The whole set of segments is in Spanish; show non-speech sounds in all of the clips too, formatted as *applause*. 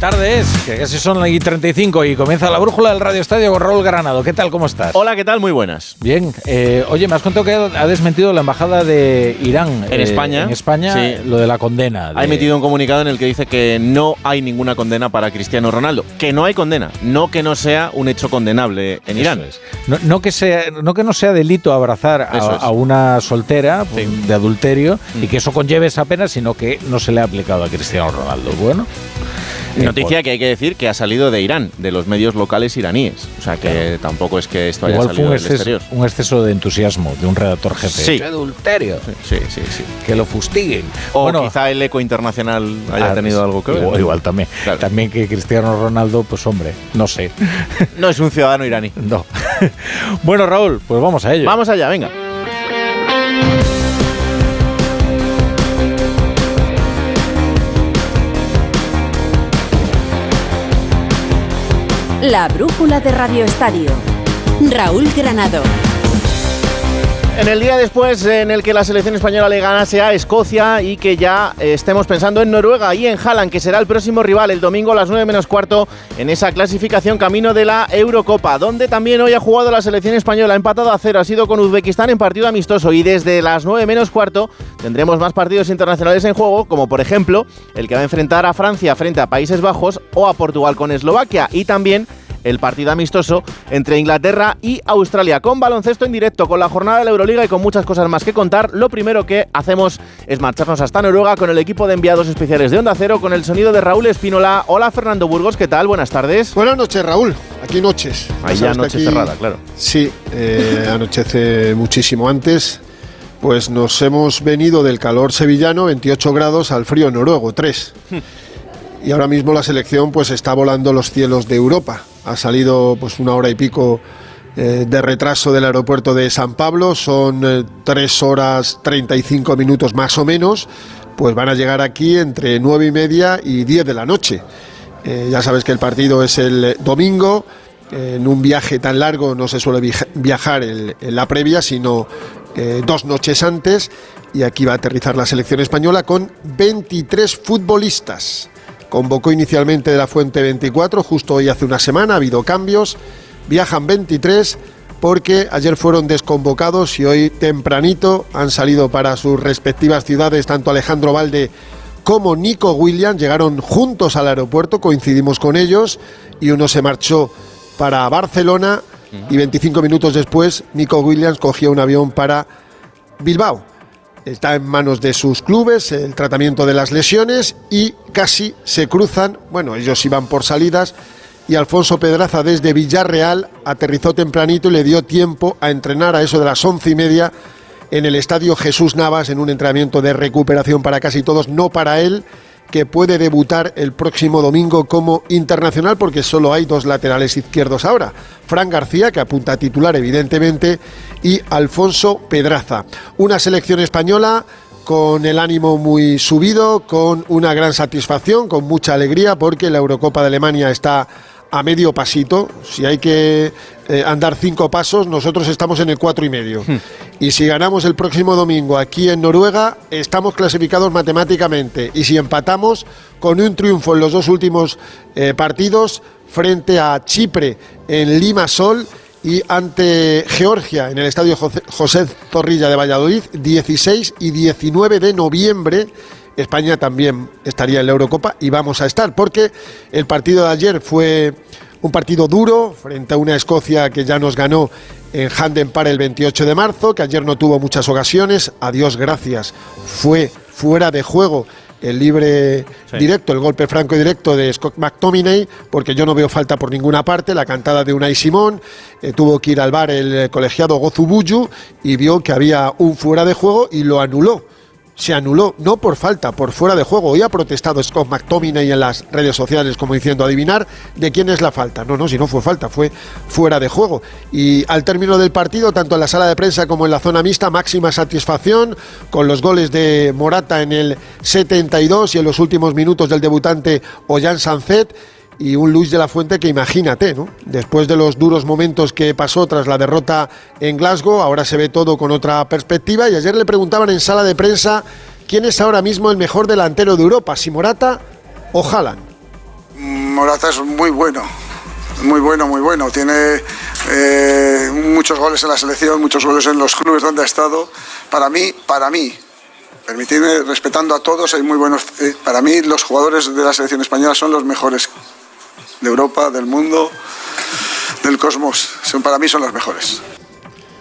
tarde es, que casi son las y 35 y comienza la brújula del Radio Estadio con Raúl Granado. ¿Qué tal? ¿Cómo estás? Hola, ¿qué tal? Muy buenas. Bien. Eh, oye, me has contado que ha desmentido la embajada de Irán. En eh, España. En España, Sí. lo de la condena. Ha de- emitido un comunicado en el que dice que no hay ninguna condena para Cristiano Ronaldo. Que no hay condena, no que no sea un hecho condenable en Irán. Es. No, no que sea, no que no sea delito abrazar a, una soltera Sí. de adulterio y Mm. que eso conlleve esa pena, sino que no se le ha aplicado a Cristiano Ronaldo. Bueno. Eh, Noticia que hay que decir que ha salido de Irán, de los medios locales iraníes. O sea que tampoco es que esto haya Igual fue salido un del exceso, exterior. un exceso de entusiasmo de un redactor jefe. Sí. ¡Qué adulterio! Sí, sí, sí. Que lo fustiguen. O Bueno, quizá el eco internacional haya ah, tenido algo que ver. Igual, igual también. Claro. También que Cristiano Ronaldo, pues hombre, no sé. No es un ciudadano iraní. *laughs* no. bueno, Raúl, pues vamos a ello. Vamos allá, venga. La brújula de Radio Estadio. Raúl Granado. En el día después en el que la selección española le ganase a Escocia y que ya eh, estemos pensando en Noruega y en Haaland, que será el próximo rival el domingo a las 9 menos cuarto en esa clasificación camino de la Eurocopa, donde también hoy ha jugado la selección española, empatado a cero, ha sido con Uzbekistán en partido amistoso y desde las 9 menos cuarto tendremos más partidos internacionales en juego, como por ejemplo el que va a enfrentar a Francia frente a Países Bajos o a Portugal con Eslovaquia y también el partido amistoso entre Inglaterra y Australia, con baloncesto en directo, con la jornada de la Euroliga y con muchas cosas más que contar. Lo primero que hacemos es marcharnos hasta Noruega con el equipo de enviados especiales de Onda Cero, con el sonido de Raúl Espínola. Hola Fernando Burgos, ¿qué tal? Buenas tardes. Buenas noches, Raúl. Aquí noches. Ahí ya noche aquí- cerrada, claro. Sí, eh, anochece muchísimo antes. Pues nos hemos venido del calor sevillano, 28 grados, al frío noruego, 3. Y ahora mismo la selección pues está volando los cielos de Europa. Ha salido pues una hora y pico eh, de retraso del aeropuerto de San Pablo, son eh, 3 horas 35 minutos más o menos. Pues van a llegar aquí entre 9 y media y 10 de la noche. Eh, ya sabes que el partido es el domingo. En un viaje tan largo no se suele viajar en la previa, sino dos noches antes. Y aquí va a aterrizar la selección española con 23 futbolistas. Convocó inicialmente de la Fuente 24, justo hoy hace una semana, ha habido cambios. Viajan 23 porque ayer fueron desconvocados y hoy tempranito han salido para sus respectivas ciudades tanto Alejandro Valde como Nico Williams. Llegaron juntos al aeropuerto, coincidimos con ellos y uno se marchó para Barcelona y 25 minutos después Nico Williams cogió un avión para Bilbao. Está en manos de sus clubes el tratamiento de las lesiones y casi se cruzan, bueno, ellos iban por salidas y Alfonso Pedraza desde Villarreal aterrizó tempranito y le dio tiempo a entrenar a eso de las once y media en el estadio Jesús Navas en un entrenamiento de recuperación para casi todos, no para él, que puede debutar el próximo domingo como internacional porque solo hay dos laterales izquierdos ahora. Fran García, que apunta a titular evidentemente, y Alfonso Pedraza. Una selección española con el ánimo muy subido, con una gran satisfacción, con mucha alegría porque la Eurocopa de Alemania está a medio pasito. Si hay que eh, andar cinco pasos, nosotros estamos en el cuatro y medio. Y si ganamos el próximo domingo aquí en Noruega, estamos clasificados matemáticamente. Y si empatamos con un triunfo en los dos últimos eh, partidos frente a Chipre en Limasol y ante Georgia en el estadio José, José Zorrilla de Valladolid, 16 y 19 de noviembre. España también estaría en la Eurocopa y vamos a estar, porque el partido de ayer fue un partido duro frente a una Escocia que ya nos ganó en Handen para el 28 de marzo, que ayer no tuvo muchas ocasiones, a Dios gracias, fue fuera de juego el libre Sí. directo, el golpe franco y directo de Scott McTominay, porque yo no veo falta por ninguna parte, la cantada de Unai Simón, eh, tuvo que ir al bar el colegiado Gozubuyu y vio que había un fuera de juego y lo anuló se anuló, no por falta, por fuera de juego. Hoy ha protestado Scott McTominay en las redes sociales como diciendo adivinar de quién es la falta. No, no, si no fue falta, fue fuera de juego. Y al término del partido, tanto en la sala de prensa como en la zona mixta, máxima satisfacción con los goles de Morata en el 72 y en los últimos minutos del debutante Ollán Sancet y un Luis de la Fuente que imagínate, ¿no? Después de los duros momentos que pasó tras la derrota en Glasgow, ahora se ve todo con otra perspectiva y ayer le preguntaban en sala de prensa quién es ahora mismo el mejor delantero de Europa, si Morata o Haaland. Morata es muy bueno, muy bueno, muy bueno. Tiene eh, muchos goles en la selección, muchos goles en los clubes donde ha estado. Para mí, para mí, permitidme, respetando a todos, hay muy buenos. Eh, para mí, los jugadores de la selección española son los mejores de Europa, del mundo, del cosmos. Son, para mí son los mejores.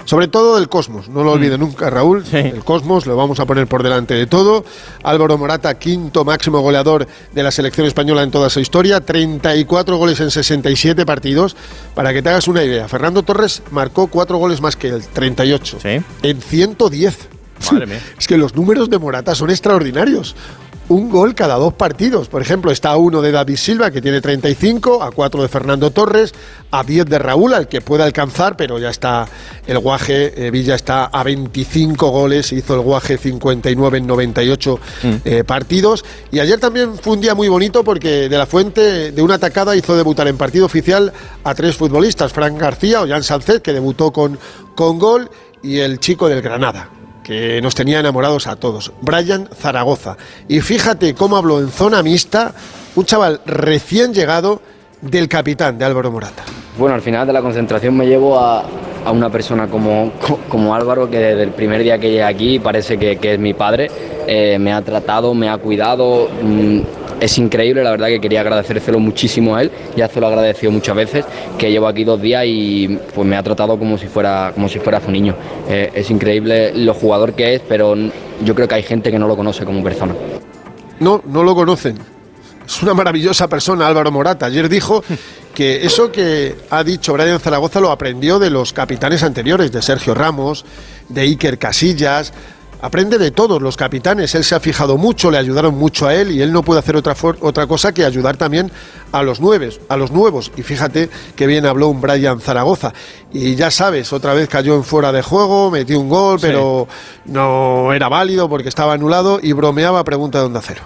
Sobre todo del Cosmos, no lo olvide nunca, Raúl. El Cosmos lo vamos a poner por delante de todo. Álvaro Morata, quinto máximo goleador de la selección española en toda su historia, 34 goles en 67 partidos. Para que te hagas una idea, Fernando Torres marcó cuatro goles más que él, 38, en 110. Madre mía. *laughs* Es que los números de Morata son extraordinarios. Un gol cada dos partidos. Por ejemplo, está a uno de David Silva, que tiene 35, a cuatro de Fernando Torres, a 10 de Raúl, al que puede alcanzar, pero ya está el guaje. eh, Villa está a 25 goles, hizo el guaje 59 en 98 eh, partidos. Y ayer también fue un día muy bonito porque de la fuente de una atacada hizo debutar en partido oficial a tres futbolistas: Frank García, Ollán Sánchez, que debutó con, con gol, y el chico del Granada que nos tenía enamorados a todos, Brian Zaragoza. Y fíjate cómo habló en zona mixta un chaval recién llegado del capitán de Álvaro Morata. Bueno, al final de la concentración me llevo a, a una persona como, co- como Álvaro, que desde el primer día que llegué aquí parece que, es mi padre. Eh, me ha tratado, me ha cuidado. Es increíble, la verdad que quería agradecérselo muchísimo a él. Ya se lo he agradecido muchas veces, que llevo aquí dos días y pues me ha tratado como si fuera, como si fuera su niño. Eh, es increíble lo jugador que es, pero yo creo que hay gente que no lo conoce como persona. No, no lo conocen. Es una maravillosa persona, Álvaro Morata. Ayer dijo *laughs* que eso que ha dicho Brian Zaragoza lo aprendió de los capitanes anteriores, de Sergio Ramos, de Iker Casillas. Aprende de todos los capitanes. Él se ha fijado mucho, le ayudaron mucho a él y él no puede hacer otra, otra cosa que ayudar también a los nueves, a los nuevos. Y fíjate que bien habló un Brian Zaragoza. Y ya sabes, otra vez cayó en fuera de juego, metió un gol, pero no era válido porque estaba anulado y bromeaba a pregunta de onda cero.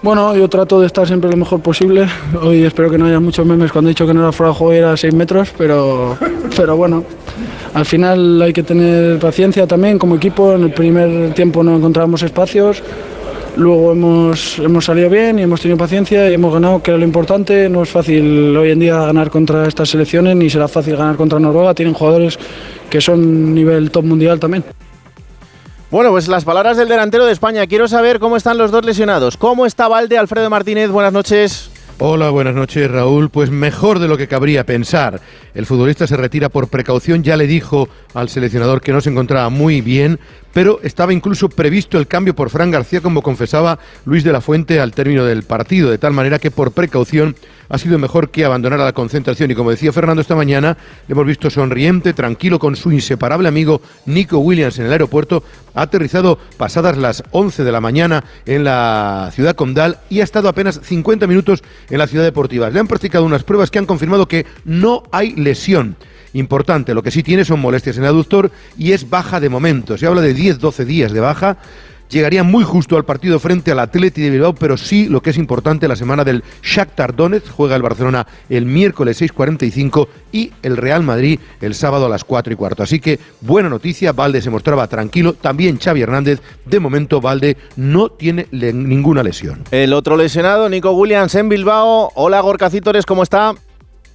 Bueno, yo trato de estar siempre lo mejor posible. Hoy espero que no haya muchos memes cuando he dicho que no era fuera de juego y era a 6 metros, pero, pero bueno, al final hay que tener paciencia también como equipo. En el primer tiempo no encontrábamos espacios, luego hemos, hemos salido bien y hemos tenido paciencia y hemos ganado, que era lo importante. No es fácil hoy en día ganar contra estas selecciones, ni será fácil ganar contra Noruega. Tienen jugadores que son nivel top mundial también. Bueno, pues las palabras del delantero de España. Quiero saber cómo están los dos lesionados. ¿Cómo está Valde, Alfredo Martínez? Buenas noches. Hola, buenas noches Raúl. Pues mejor de lo que cabría pensar. El futbolista se retira por precaución, ya le dijo al seleccionador que no se encontraba muy bien, pero estaba incluso previsto el cambio por Fran García, como confesaba Luis de la Fuente al término del partido, de tal manera que por precaución ha sido mejor que abandonara la concentración. Y como decía Fernando esta mañana, le hemos visto sonriente, tranquilo con su inseparable amigo Nico Williams en el aeropuerto. Ha aterrizado pasadas las 11 de la mañana en la ciudad condal y ha estado apenas 50 minutos en la ciudad deportiva. Le han practicado unas pruebas que han confirmado que no hay lesión. Importante, lo que sí tiene son molestias en el aductor y es baja de momento. Se habla de 10-12 días de baja. Llegaría muy justo al partido frente al Atleti de Bilbao, pero sí lo que es importante, la semana del Shakhtar Donetsk, juega el Barcelona el miércoles 6.45 y el Real Madrid el sábado a las 4 y cuarto. Así que buena noticia, Valde se mostraba tranquilo, también Xavi Hernández, de momento Valde no tiene ninguna lesión. El otro lesionado, Nico Williams en Bilbao. Hola, Gorka Cítores, ¿cómo está?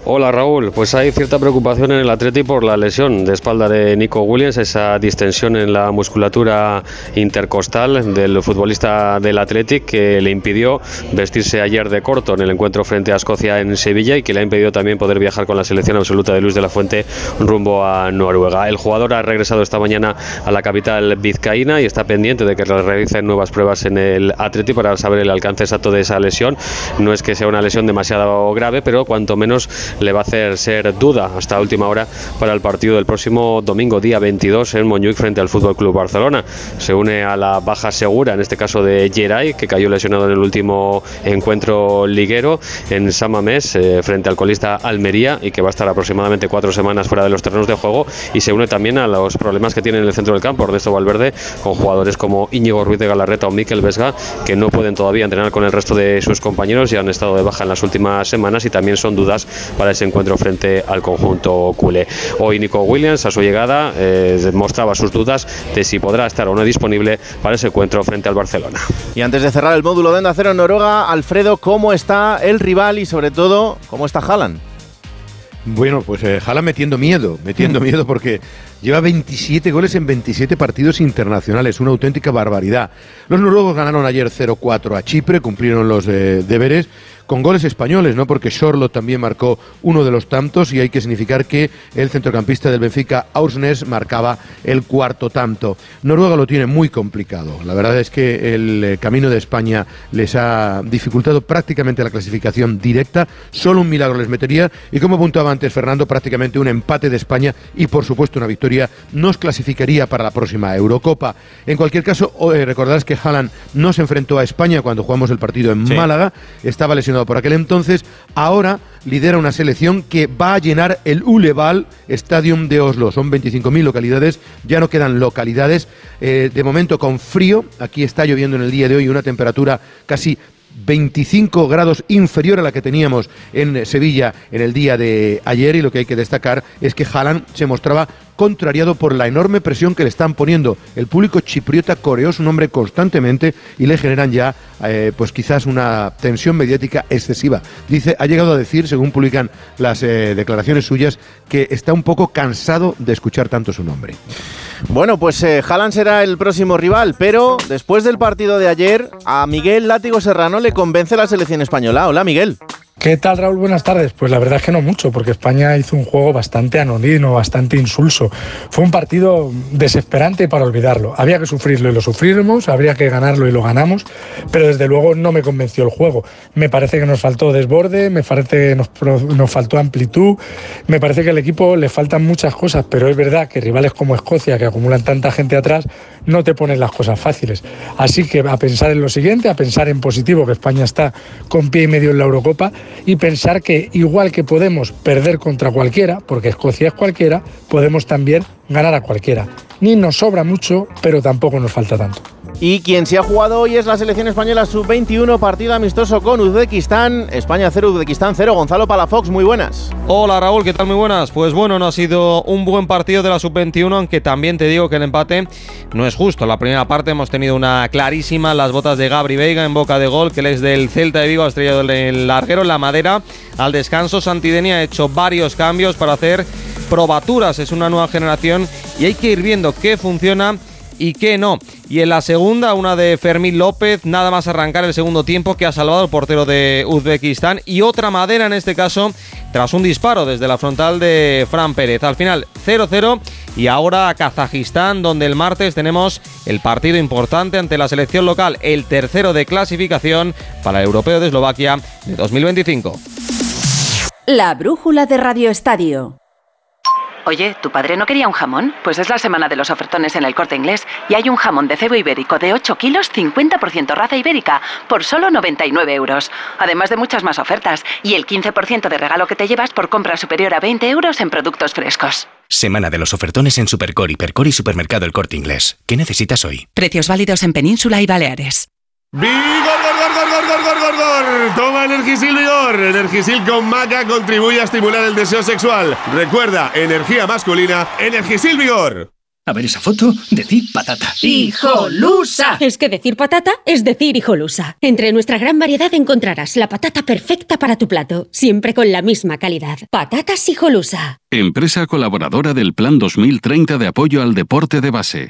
Hola Raúl, pues hay cierta preocupación en el Atleti por la lesión de espalda de Nico Williams, esa distensión en la musculatura intercostal del futbolista del Athletic que le impidió vestirse ayer de corto en el encuentro frente a Escocia en Sevilla y que le ha impedido también poder viajar con la selección absoluta de Luis de la Fuente rumbo a Noruega. El jugador ha regresado esta mañana a la capital vizcaína y está pendiente de que realicen nuevas pruebas en el Atleti para saber el alcance exacto de esa lesión. No es que sea una lesión demasiado grave, pero cuanto menos le va a hacer ser duda hasta última hora para el partido del próximo domingo, día 22, en Montjuic frente al Fútbol Club Barcelona. Se une a la baja segura, en este caso de Geray, que cayó lesionado en el último encuentro liguero en Samamés eh, frente al colista Almería y que va a estar aproximadamente cuatro semanas fuera de los terrenos de juego. Y se une también a los problemas que tiene en el centro del campo Ernesto Valverde con jugadores como Íñigo Ruiz de Galarreta o Miquel Vesga, que no pueden todavía entrenar con el resto de sus compañeros y han estado de baja en las últimas semanas y también son dudas para para ese encuentro frente al conjunto culé. Hoy Nico Williams a su llegada eh, mostraba sus dudas de si podrá estar o no disponible para ese encuentro frente al Barcelona. Y antes de cerrar el módulo de Onda Cero en Noruega, Alfredo, ¿cómo está el rival y sobre todo cómo está Haaland? Bueno, pues eh, Haaland metiendo miedo, metiendo miedo porque Lleva 27 goles en 27 partidos internacionales, una auténtica barbaridad. Los noruegos ganaron ayer 0-4 a Chipre, cumplieron los eh, deberes con goles españoles, ¿no? Porque Shorlo también marcó uno de los tantos y hay que significar que el centrocampista del Benfica, Aursnes, marcaba el cuarto tanto. Noruega lo tiene muy complicado. La verdad es que el eh, camino de España les ha dificultado prácticamente la clasificación directa. Solo un milagro les metería y como apuntaba antes Fernando, prácticamente un empate de España y por supuesto una victoria nos clasificaría para la próxima Eurocopa. En cualquier caso, eh, recordarás que Haaland no se enfrentó a España cuando jugamos el partido en Málaga, estaba lesionado por aquel entonces, ahora lidera una selección que va a llenar el Uleval Stadium de Oslo. Son 25.000 localidades, ya no quedan localidades. Eh, de momento con frío, aquí está lloviendo en el día de hoy, una temperatura casi 25 grados inferior a la que teníamos en Sevilla en el día de ayer y lo que hay que destacar es que Haaland se mostraba contrariado por la enorme presión que le están poniendo. El público chipriota coreó su nombre constantemente y le generan ya, eh, pues quizás una tensión mediática excesiva. Dice, ha llegado a decir, según publican las eh, declaraciones suyas, que está un poco cansado de escuchar tanto su nombre. Bueno, pues eh, Haaland será el próximo rival, pero después del partido de ayer, a Miguel Látigo Serrano le convence la selección española. Hola, Miguel. ¿Qué tal, Raúl? Buenas tardes. Pues la verdad es que no mucho, porque España hizo un juego bastante anodino, bastante insulso. Fue un partido desesperante para olvidarlo. Había que sufrirlo y lo sufrimos, habría que ganarlo y lo ganamos, pero desde luego no me convenció el juego. Me parece que nos faltó desborde, me parece que nos, nos faltó amplitud, me parece que al equipo le faltan muchas cosas, pero es verdad que rivales como Escocia, que acumulan tanta gente atrás, no te ponen las cosas fáciles. Así que a pensar en lo siguiente, a pensar en positivo, que España está con pie y medio en la Eurocopa, y pensar que igual que podemos perder contra cualquiera, porque Escocia es cualquiera, podemos también ganar a cualquiera. Ni nos sobra mucho, pero tampoco nos falta tanto. Y quien se ha jugado hoy es la selección española sub-21, partido amistoso con Uzbekistán. España 0, Uzbekistán 0. Gonzalo Palafox, muy buenas. Hola Raúl, ¿qué tal? Muy buenas. Pues bueno, no ha sido un buen partido de la sub-21, aunque también te digo que el empate no es justo. La primera parte hemos tenido una clarísima, las botas de Gabri Veiga en boca de gol, que es del Celta de Vigo ha estrellado el larguero en la madera. Al descanso, Santideni ha hecho varios cambios para hacer probaturas. Es una nueva generación y hay que ir viendo qué funciona y qué no. Y en la segunda, una de Fermín López, nada más arrancar el segundo tiempo que ha salvado al portero de Uzbekistán. Y otra madera en este caso, tras un disparo desde la frontal de Fran Pérez. Al final, 0-0. Y ahora a Kazajistán, donde el martes tenemos el partido importante ante la selección local, el tercero de clasificación para el Europeo de Eslovaquia de 2025. La brújula de Radio Estadio. Oye, ¿tu padre no quería un jamón? Pues es la semana de los ofertones en el corte inglés y hay un jamón de cebo ibérico de 8 kilos, 50% raza ibérica, por solo 99 euros. Además de muchas más ofertas y el 15% de regalo que te llevas por compra superior a 20 euros en productos frescos. Semana de los ofertones en Supercor, Hipercor y Supermercado El Corte Inglés. ¿Qué necesitas hoy? Precios válidos en Península y Baleares. ¡Vigor, gor, gor, gor, gor, gor, gor, gor! Toma Energisil Vigor. Energisil con maca contribuye a estimular el deseo sexual. Recuerda, energía masculina, Energisil Vigor. A ver esa foto, decir patata. ¡Hijolusa! Es que decir patata es decir hijolusa. Entre nuestra gran variedad encontrarás la patata perfecta para tu plato, siempre con la misma calidad. Patatas hijolusa. Empresa colaboradora del Plan 2030 de apoyo al deporte de base.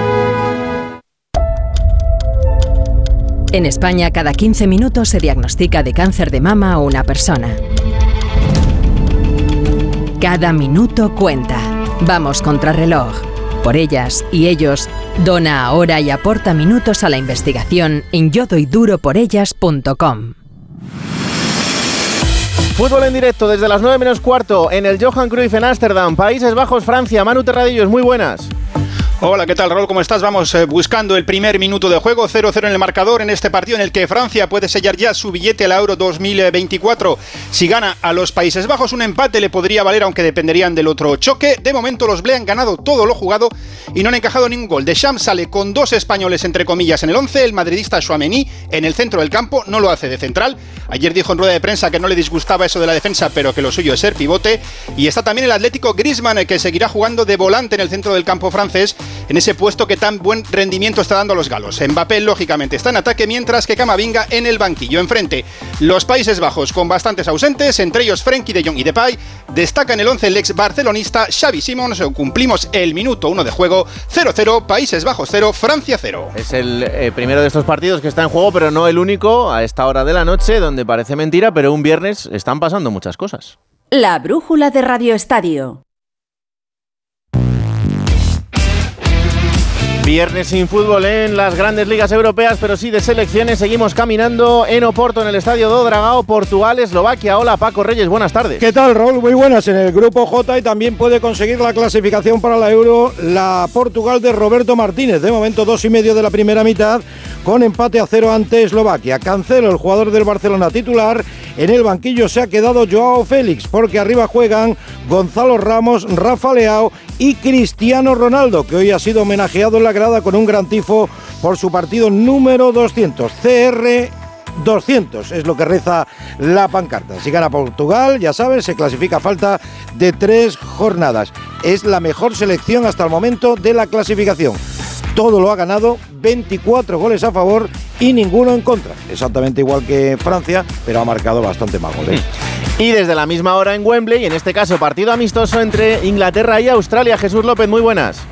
En España, cada 15 minutos se diagnostica de cáncer de mama a una persona. Cada minuto cuenta. Vamos contra reloj. Por ellas y ellos, dona ahora y aporta minutos a la investigación en yodoyduroporellas.com. Fútbol en directo desde las 9 menos cuarto en el Johan Cruyff en Ámsterdam, Países Bajos, Francia. Manu Terradillos, muy buenas. Hola, ¿qué tal, Raúl? ¿Cómo estás? Vamos eh, buscando el primer minuto de juego, 0-0 en el marcador en este partido en el que Francia puede sellar ya su billete a la Euro 2024. Si gana a los Países Bajos, un empate le podría valer, aunque dependerían del otro choque. De momento, los Ble han ganado todo lo jugado y no han encajado ningún gol. Deschamps sale con dos españoles, entre comillas, en el 11. El madridista Chouameni en el centro del campo no lo hace de central. Ayer dijo en rueda de prensa que no le disgustaba eso de la defensa, pero que lo suyo es ser pivote. Y está también el Atlético Griezmann, que seguirá jugando de volante en el centro del campo francés en ese puesto que tan buen rendimiento está dando a los galos. Mbappé, lógicamente, está en ataque, mientras que Camavinga en el banquillo. Enfrente, los Países Bajos con bastantes ausentes, entre ellos Frenkie de Jong y Depay. Destaca en el 11 el ex barcelonista Xavi Simons. Cumplimos el minuto 1 de juego. 0-0, Países Bajos 0, Francia 0. Es el eh, primero de estos partidos que está en juego, pero no el único a esta hora de la noche, donde parece mentira, pero un viernes están pasando muchas cosas. La brújula de Radio Estadio. Viernes sin fútbol en las grandes ligas europeas, pero sí de selecciones. Seguimos caminando en Oporto, en el estadio do Dragao, Portugal, Eslovaquia. Hola, Paco Reyes, buenas tardes. ¿Qué tal, Raúl? Muy buenas. En el grupo J y también puede conseguir la clasificación para la Euro la Portugal de Roberto Martínez. De momento, dos y medio de la primera mitad, con empate a cero ante Eslovaquia. Cancelo, el jugador del Barcelona titular. En el banquillo se ha quedado Joao Félix, porque arriba juegan Gonzalo Ramos, Rafa Leao y Cristiano Ronaldo, que hoy ha sido homenajeado en la con un gran tifo por su partido número 200, CR 200 es lo que reza la pancarta. Si gana Portugal, ya sabes, se clasifica a falta de tres jornadas. Es la mejor selección hasta el momento de la clasificación. Todo lo ha ganado, 24 goles a favor y ninguno en contra. Exactamente igual que Francia, pero ha marcado bastante más goles. Y desde la misma hora en Wembley, en este caso partido amistoso entre Inglaterra y Australia. Jesús López, muy buenas.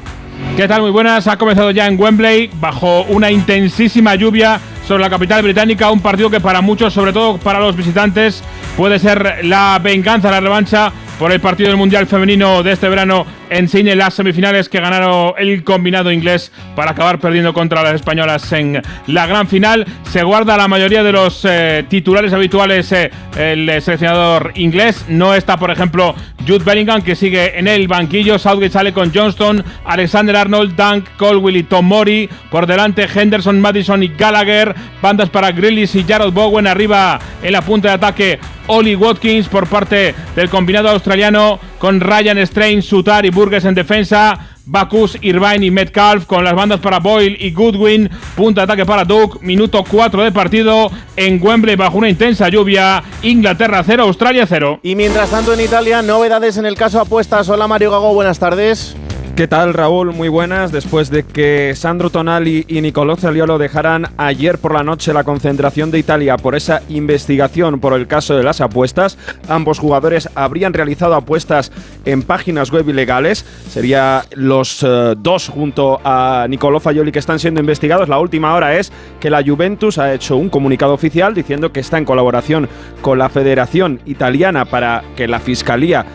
¿Qué tal? Muy buenas. Ha comenzado ya en Wembley bajo una intensísima lluvia sobre la capital británica. Un partido que para muchos, sobre todo para los visitantes, puede ser la venganza, la revancha por el partido del Mundial Femenino de este verano en Cine, las semifinales que ganaron el combinado inglés para acabar perdiendo contra las españolas en la gran final. Se guarda la mayoría de los eh, titulares habituales eh, el seleccionador inglés. No está, por ejemplo, Jude Bellingham, que sigue en el banquillo. Southgate sale con Johnston, Alexander Arnold, Dunk, Colwill y Tom Mori. Por delante, Henderson, Madison y Gallagher. Bandas para Grillis y Jarrod Bowen. Arriba en la punta de ataque, Oli Watkins por parte del combinado australiano con Ryan Strain, Sutar y Burgess en defensa. Bacus, Irvine y Metcalf con las bandas para Boyle y Goodwin. Punta de ataque para Duke. Minuto 4 de partido en Wembley bajo una intensa lluvia. Inglaterra 0, Australia 0. Y mientras tanto en Italia, novedades en el caso apuestas. Hola Mario Gago, buenas tardes. ¿Qué tal Raúl? Muy buenas. Después de que Sandro Tonali y Nicolò Zaliolo dejaran ayer por la noche la concentración de Italia por esa investigación por el caso de las apuestas, ambos jugadores habrían realizado apuestas en páginas web ilegales. Sería los eh, dos junto a Nicolò Faioli que están siendo investigados. La última hora es que la Juventus ha hecho un comunicado oficial diciendo que está en colaboración con la Federación Italiana para que la Fiscalía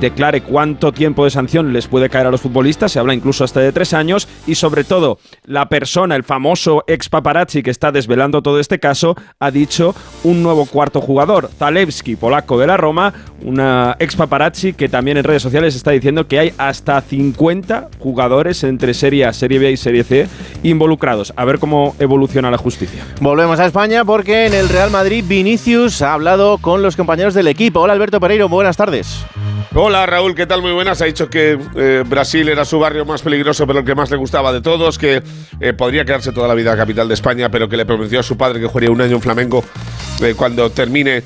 declare cuánto tiempo de sanción les puede caer a los futbolistas, se habla incluso hasta de tres años, y sobre todo la persona, el famoso ex paparazzi que está desvelando todo este caso, ha dicho un nuevo cuarto jugador, Zalewski, polaco de la Roma, una ex paparazzi que también en redes sociales está diciendo que hay hasta 50 jugadores entre Serie A, Serie B y Serie C involucrados. A ver cómo evoluciona la justicia. Volvemos a España porque en el Real Madrid Vinicius ha hablado con los compañeros del equipo. Hola Alberto Pereiro, buenas tardes. Hola Raúl, ¿qué tal? Muy buenas. Ha dicho que eh, Brasil era su barrio más peligroso, pero el que más le gustaba de todos, que eh, podría quedarse toda la vida capital de España, pero que le prometió a su padre que jugaría un año en Flamengo eh, cuando termine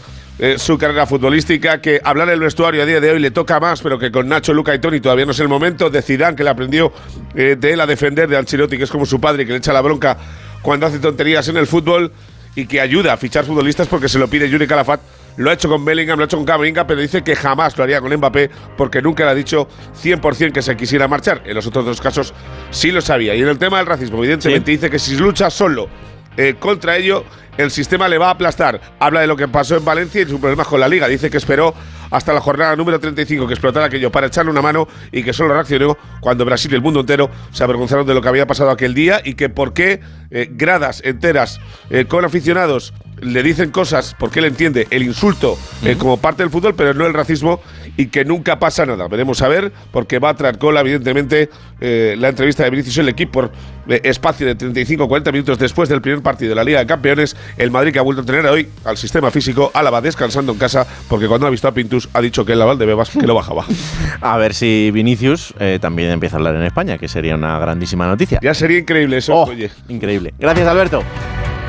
su carrera futbolística, que hablar el vestuario a día de hoy le toca más, pero que con Nacho, Luca y Toni todavía no es el momento. De que le aprendió de él a defender, de Ancelotti, que es como su padre, que le echa la bronca cuando hace tonterías en el fútbol y que ayuda a fichar futbolistas porque se lo pide Yuri Calafat. Lo ha hecho con Bellingham, lo ha hecho con Camavinga, pero dice que jamás lo haría con Mbappé porque nunca le ha dicho 100% que se quisiera marchar. En los otros dos casos sí lo sabía. Y en el tema del racismo, evidentemente dice que si lucha solo eh, contra ello, el sistema le va a aplastar. Habla de lo que pasó en Valencia y su problema con la liga. Dice que esperó hasta la jornada número 35 que explotara aquello para echarle una mano y que solo reaccionó cuando Brasil y el mundo entero se avergonzaron de lo que había pasado aquel día y que por qué eh, gradas enteras eh, con aficionados le dicen cosas porque él entiende el insulto eh, como parte del fútbol, pero no el racismo y que nunca pasa nada. Veremos a ver, porque va a traer cola, evidentemente, eh, la entrevista de Vinicius en el equipo por eh, espacio de 35-40 minutos después del primer partido de la Liga de Campeones. El Madrid que ha vuelto a tener hoy al sistema físico, Álava descansando en casa, porque cuando ha visto a Pintus ha dicho que el Laval de Bebas que lo bajaba. *laughs* A ver si Vinicius también empieza a hablar en España, que sería una grandísima noticia. Ya sería increíble eso, Oh, oye. Increíble. Gracias, Alberto.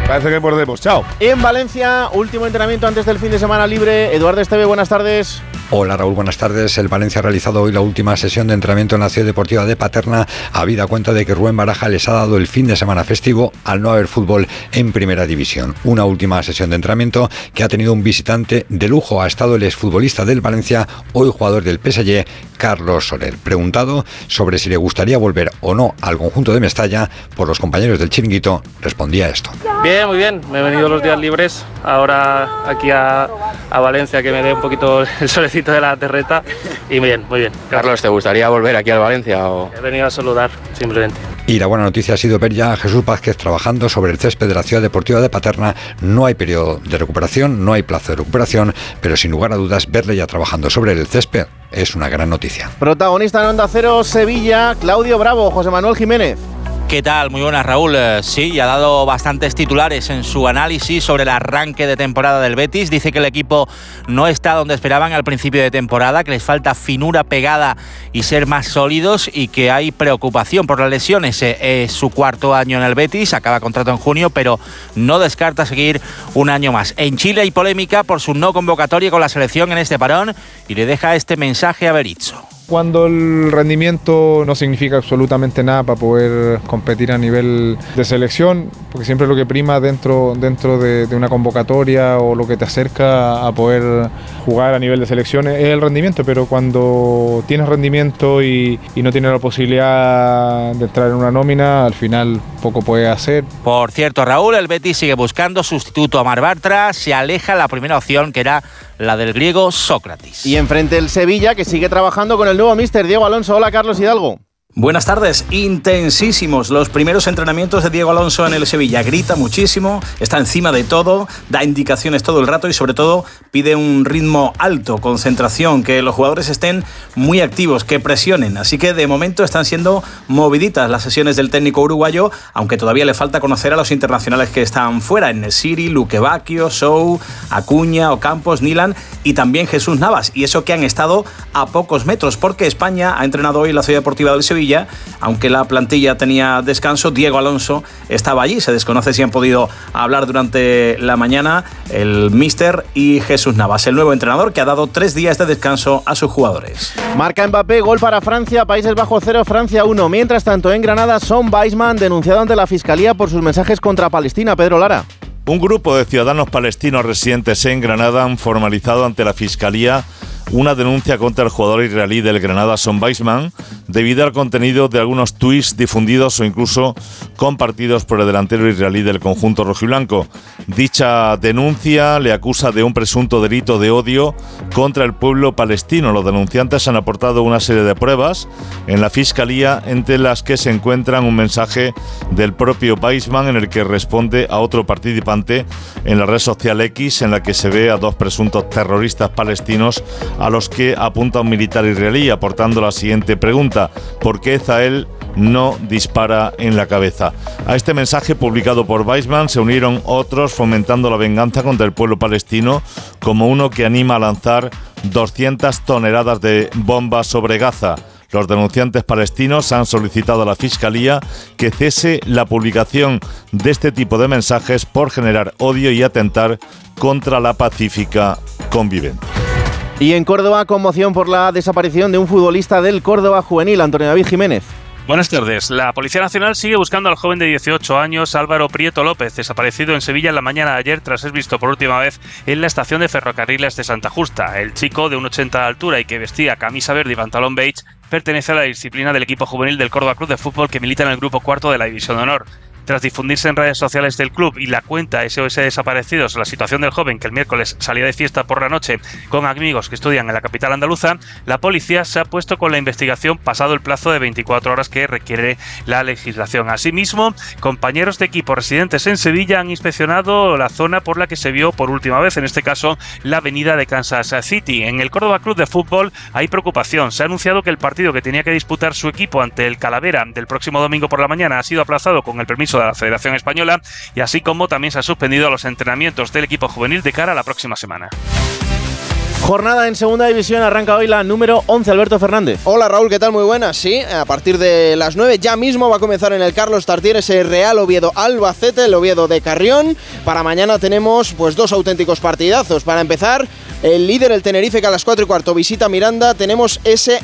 Parece que mordemos. Chao. En Valencia, último entrenamiento antes del fin de semana libre. Eduardo Esteve, buenas tardes. Hola Raúl, buenas tardes. El Valencia ha realizado hoy la última sesión de entrenamiento en la ciudad deportiva de Paterna, habida cuenta de que Rubén Baraja les ha dado el fin de semana festivo al no haber fútbol en primera división. Una última sesión de entrenamiento que ha tenido un visitante de lujo. Ha estado el exfutbolista del Valencia, hoy jugador del PSG, Carlos Soler. Preguntado sobre si le gustaría volver o no al conjunto de Mestalla por los compañeros del chiringuito, respondía esto. Bien, muy bien. Me he venido los días libres. Ahora aquí a, a Valencia que me dé un poquito *laughs* el solecito de la terreta. Y muy bien, muy bien. Carlos, ¿te gustaría volver aquí al Valencia? O... He venido a saludar, simplemente. Y la buena noticia ha sido ver ya a Jesús Vázquez trabajando sobre el césped de la ciudad deportiva de Paterna. No hay periodo de recuperación, no hay plazo de recuperación, pero sin lugar a dudas verle ya trabajando sobre el césped es una gran noticia. Protagonista en Onda Cero, Sevilla, Claudio Bravo, José Manuel Jiménez. ¿Qué tal? Muy buenas, Raúl. Eh, sí, ha dado bastantes titulares en su análisis sobre el arranque de temporada del Betis. Dice que el equipo no está donde esperaban al principio de temporada, que les falta finura pegada y ser más sólidos y que hay preocupación por las lesiones. Eh, Es su cuarto año en el Betis, acaba contrato en junio, pero no descarta seguir un año más. En Chile hay polémica por su no convocatoria con la selección en este parón y le deja este mensaje a Berizzo. Cuando el rendimiento no significa absolutamente nada para poder competir a nivel de selección, porque siempre lo que prima dentro, dentro de, una convocatoria o lo que te acerca a poder jugar a nivel de selección es el rendimiento, pero cuando tienes rendimiento y, y no tienes la posibilidad de entrar en una nómina, al final poco puedes hacer. Por cierto, Raúl, el Betis sigue buscando sustituto a Mar Bartra, se aleja la primera opción que era la del griego Sócrates. Y enfrente el Sevilla, que sigue trabajando con el nuevo mister Diego Alonso. Hola, Carlos Hidalgo. Buenas tardes, intensísimos los primeros entrenamientos de Diego Alonso en el Sevilla. Grita muchísimo, está encima de todo, da indicaciones todo el rato y sobre todo pide un ritmo alto, concentración, que los jugadores estén muy activos, que presionen. Así que de momento están siendo moviditas las sesiones del técnico uruguayo, aunque todavía le falta conocer a los internacionales que están fuera, en Nesiri, Luque Bacchio, Sou, Acuña, Ocampos, Nilan y también Jesús Navas. Y eso que han estado a pocos metros, porque España ha entrenado hoy la Ciudad Deportiva del Sevilla aunque la plantilla tenía descanso, Diego Alonso estaba allí. Se desconoce si han podido hablar durante la mañana el Mister y Jesús Navas, el nuevo entrenador que ha dado tres días de descanso a sus jugadores. Marca Mbappé, gol para Francia, Países Bajos 0, Francia 1. Mientras tanto, en Granada, Son Weisman denunciado ante la Fiscalía por sus mensajes contra Palestina. Pedro Lara. Un grupo de ciudadanos palestinos residentes en Granada han formalizado ante la Fiscalía una denuncia contra el jugador israelí del Granada, Son Weisman, debido al contenido de algunos tweets difundidos o incluso compartidos por el delantero israelí del conjunto rojiblanco. Dicha denuncia le acusa de un presunto delito de odio contra el pueblo palestino. Los denunciantes han aportado una serie de pruebas en la fiscalía, entre las que se encuentran un mensaje del propio Weisman en el que responde a otro participante en la red social X, en la que se ve a dos presuntos terroristas palestinos a los que apunta un militar israelí, aportando la siguiente pregunta: ¿por qué Zael no dispara en la cabeza? A este mensaje publicado por Weisman se unieron otros fomentando la venganza contra el pueblo palestino, como uno que anima a lanzar 200 toneladas de bombas sobre Gaza. Los denunciantes palestinos han solicitado a la Fiscalía que cese la publicación de este tipo de mensajes por generar odio y atentar contra la pacífica convivencia. Y en Córdoba, conmoción por la desaparición de un futbolista del Córdoba juvenil, Antonio David Jiménez. Buenas tardes. La Policía Nacional sigue buscando al joven de 18 años Álvaro Prieto López, desaparecido en Sevilla en la mañana de ayer tras ser visto por última vez en la estación de ferrocarriles de Santa Justa. El chico de 1,80 de altura y que vestía camisa verde y pantalón beige pertenece a la disciplina del equipo juvenil del Córdoba Club de Fútbol que milita en el grupo cuarto de la División de Honor. Tras difundirse en redes sociales del club y la cuenta SOS Desaparecidos la situación del joven que el miércoles salía de fiesta por la noche con amigos que estudian en la capital andaluza, la policía se ha puesto con la investigación pasado el plazo de 24 horas que requiere la legislación. Asimismo, compañeros de equipo residentes en Sevilla han inspeccionado la zona por la que se vio por última vez, en este caso la avenida de Kansas City. En el Córdoba Club de Fútbol hay preocupación. Se ha anunciado que el partido que tenía que disputar su equipo ante el Calavera del próximo domingo por la mañana ha sido aplazado con el permiso de la Federación Española y así como también se ha suspendido los entrenamientos del equipo juvenil de cara a la próxima semana. Jornada en segunda división, arranca hoy la número 11, Alberto Fernández. Hola Raúl, ¿qué tal? Muy buenas. Sí, a partir de las 9 ya mismo va a comenzar en el Carlos Tartier ese Real Oviedo Albacete, el Oviedo de Carrión. Para mañana tenemos pues dos auténticos partidazos. Para empezar, el líder, el Tenerife, que a las 4 y cuarto visita Miranda. Tenemos ese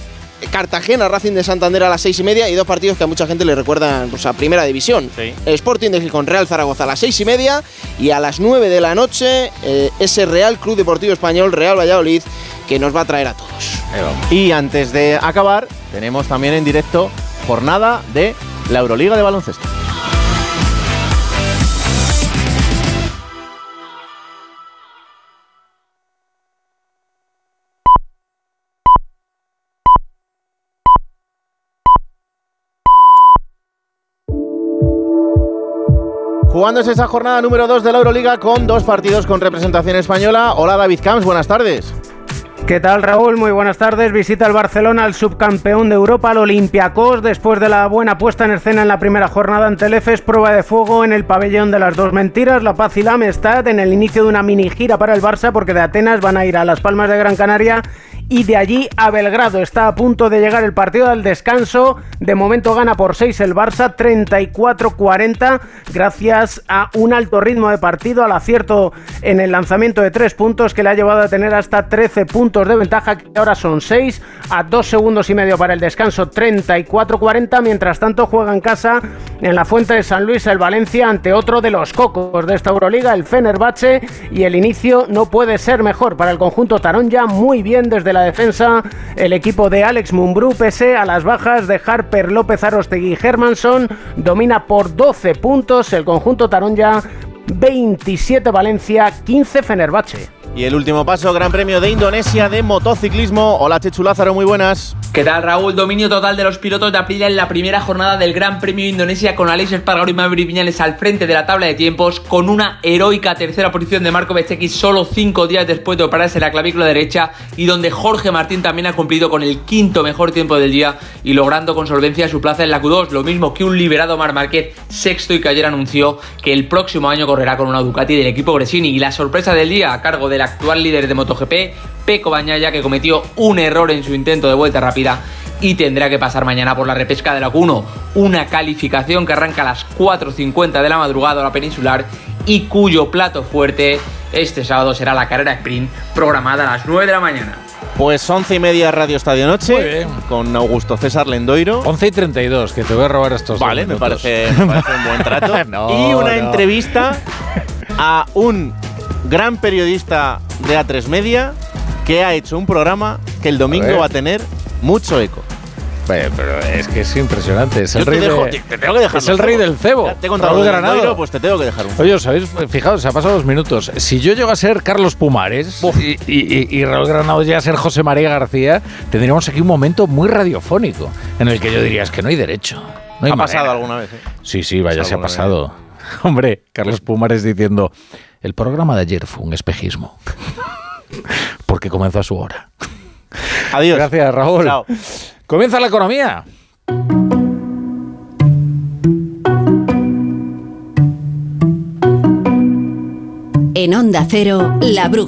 Cartagena, Racing de Santander a las seis y media y dos partidos que a mucha gente le recuerdan pues, a Primera División. Sporting de Gijón, Real Zaragoza a las seis y media y a las 9 de la noche eh, ese Real Club Deportivo Español, Real Valladolid, que nos va a traer a todos. Y antes de acabar, tenemos también en directo jornada de la Euroliga de baloncesto. Jugándose esa jornada número 2 de la Euroliga con dos partidos con representación española. Hola David Camps, buenas tardes. ¿Qué tal Raúl? Muy buenas tardes. Visita el Barcelona al subcampeón de Europa, al Olympiacos, después de la buena puesta en escena en la primera jornada ante el EFES, prueba de fuego en el pabellón de las dos mentiras, la paz y la amistad, en el inicio de una mini gira para el Barça, porque de Atenas van a ir a Las Palmas de Gran Canaria y de allí a Belgrado. Está a punto de llegar el partido del descanso. De momento gana por 6 el Barça, 34-40, gracias a un alto ritmo de partido, al acierto en el lanzamiento de 3 puntos que le ha llevado a tener hasta 13 puntos de ventaja, que ahora son 6, a 2 segundos y medio para el descanso, 34-40. Mientras tanto, juega en casa en la Fuente de San Luis el Valencia ante otro de los cocos de esta Euroliga, el Fenerbahce, y el inicio no puede ser mejor para el conjunto Taronja, muy bien desde la defensa el equipo de Alex Mumbrú, pese a las bajas de Harper, López Arostegui y Hermanson, domina por 12 puntos el conjunto Taronja, 27 Valencia, 15 Fenerbahce. Y el último paso, Gran Premio de Indonesia de motociclismo. Hola Chechu Lázaro, muy buenas. ¿Qué tal Raúl? Dominio total de los pilotos de Aprilia en la primera jornada del Gran Premio de Indonesia con Alex Espargaro y Maverick Viñales al frente de la tabla de tiempos con una heroica tercera posición de Marco Bezzecchi solo cinco días después de operarse la clavícula derecha y donde Jorge Martín también ha cumplido con el quinto mejor tiempo del día y logrando con solvencia su plaza en la Q2, lo mismo que un liberado Mar Márquez sexto y que ayer anunció que el próximo año correrá con una Ducati del equipo Gresini y la sorpresa del día a cargo de la actual líder de MotoGP, Peco Bañaya, que cometió un error en su intento de vuelta rápida y tendrá que pasar mañana por la repesca de la Q1, una calificación que arranca a las 4.50 de la madrugada a la peninsular y cuyo plato fuerte este sábado será la carrera sprint programada a las 9 de la mañana. Pues 11 y media Radio Estadio Noche con Augusto César Lendoiro. 11 y 32, que te voy a robar estos Vale, dos me parece, me parece un buen trato. *laughs* No, y una no. entrevista a un gran periodista de A3 Media que ha hecho un programa que el domingo va a tener mucho eco. Pero, pero es que es impresionante. Es Yo el te rey, dejo- de- te- te tengo que dejar es los el rey cebos. del cebo. Ya te he contado Granado. Pues te tengo que dejar un Oye, ¿os habéis fijado? Se ha pasado dos minutos. Si yo llego a ser Carlos Pumares y, y- y- y Raúl Granado llega a ser José María García, tendríamos aquí un momento muy radiofónico en el que yo diría es que no hay derecho. No hay ha manera. pasado alguna vez. ¿eh? Sí, sí, vaya, se ha vez. pasado. *laughs* Hombre, Carlos Pumares diciendo, el programa de ayer fue un espejismo. *laughs* Porque comenzó a su hora. Adiós. Gracias, Raúl. Comienza la economía. En Onda Cero, La Brújula.